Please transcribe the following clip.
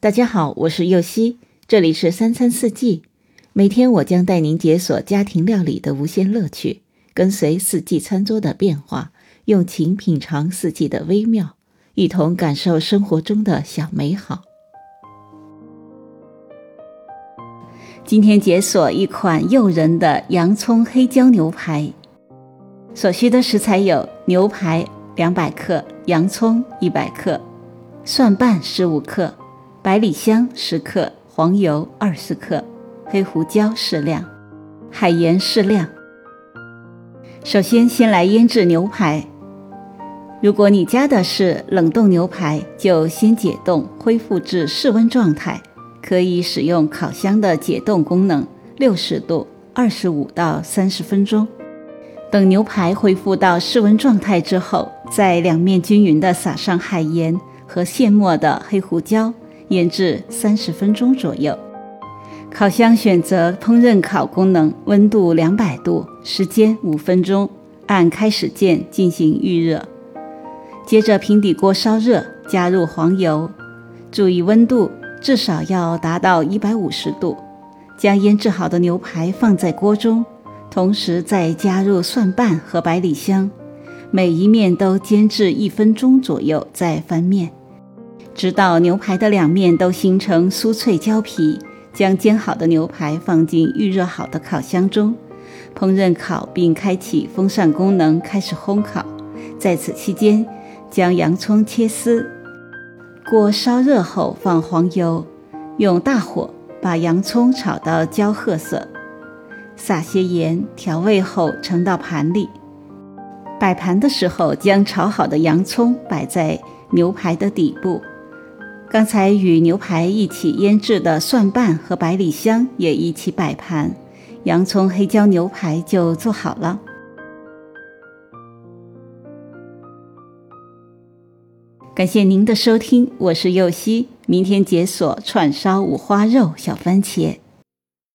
大家好，我是右希，这里是三餐四季。每天我将带您解锁家庭料理的无限乐趣，跟随四季餐桌的变化，用情品尝四季的微妙，一同感受生活中的小美好。今天解锁一款诱人的洋葱黑椒牛排，所需的食材有牛排两百克、洋葱一百克、蒜瓣十五克。百里香十克，黄油二十克，黑胡椒适量，海盐适量。首先，先来腌制牛排。如果你加的是冷冻牛排，就先解冻，恢复至室温状态。可以使用烤箱的解冻功能，六十度，二十五到三十分钟。等牛排恢复到室温状态之后，在两面均匀地撒上海盐和现磨的黑胡椒。腌制三十分钟左右，烤箱选择烹饪烤功能，温度两百度，时间五分钟，按开始键进行预热。接着平底锅烧热，加入黄油，注意温度至少要达到一百五十度。将腌制好的牛排放在锅中，同时再加入蒜瓣和百里香，每一面都煎至一分钟左右，再翻面。直到牛排的两面都形成酥脆焦皮，将煎好的牛排放进预热好的烤箱中，烹饪烤，并开启风扇功能，开始烘烤。在此期间，将洋葱切丝。锅烧热后，放黄油，用大火把洋葱炒到焦褐色，撒些盐，调味后盛到盘里。摆盘的时候，将炒好的洋葱摆在牛排的底部。刚才与牛排一起腌制的蒜瓣和百里香也一起摆盘，洋葱黑椒牛排就做好了。感谢您的收听，我是右希，明天解锁串烧五花肉小番茄。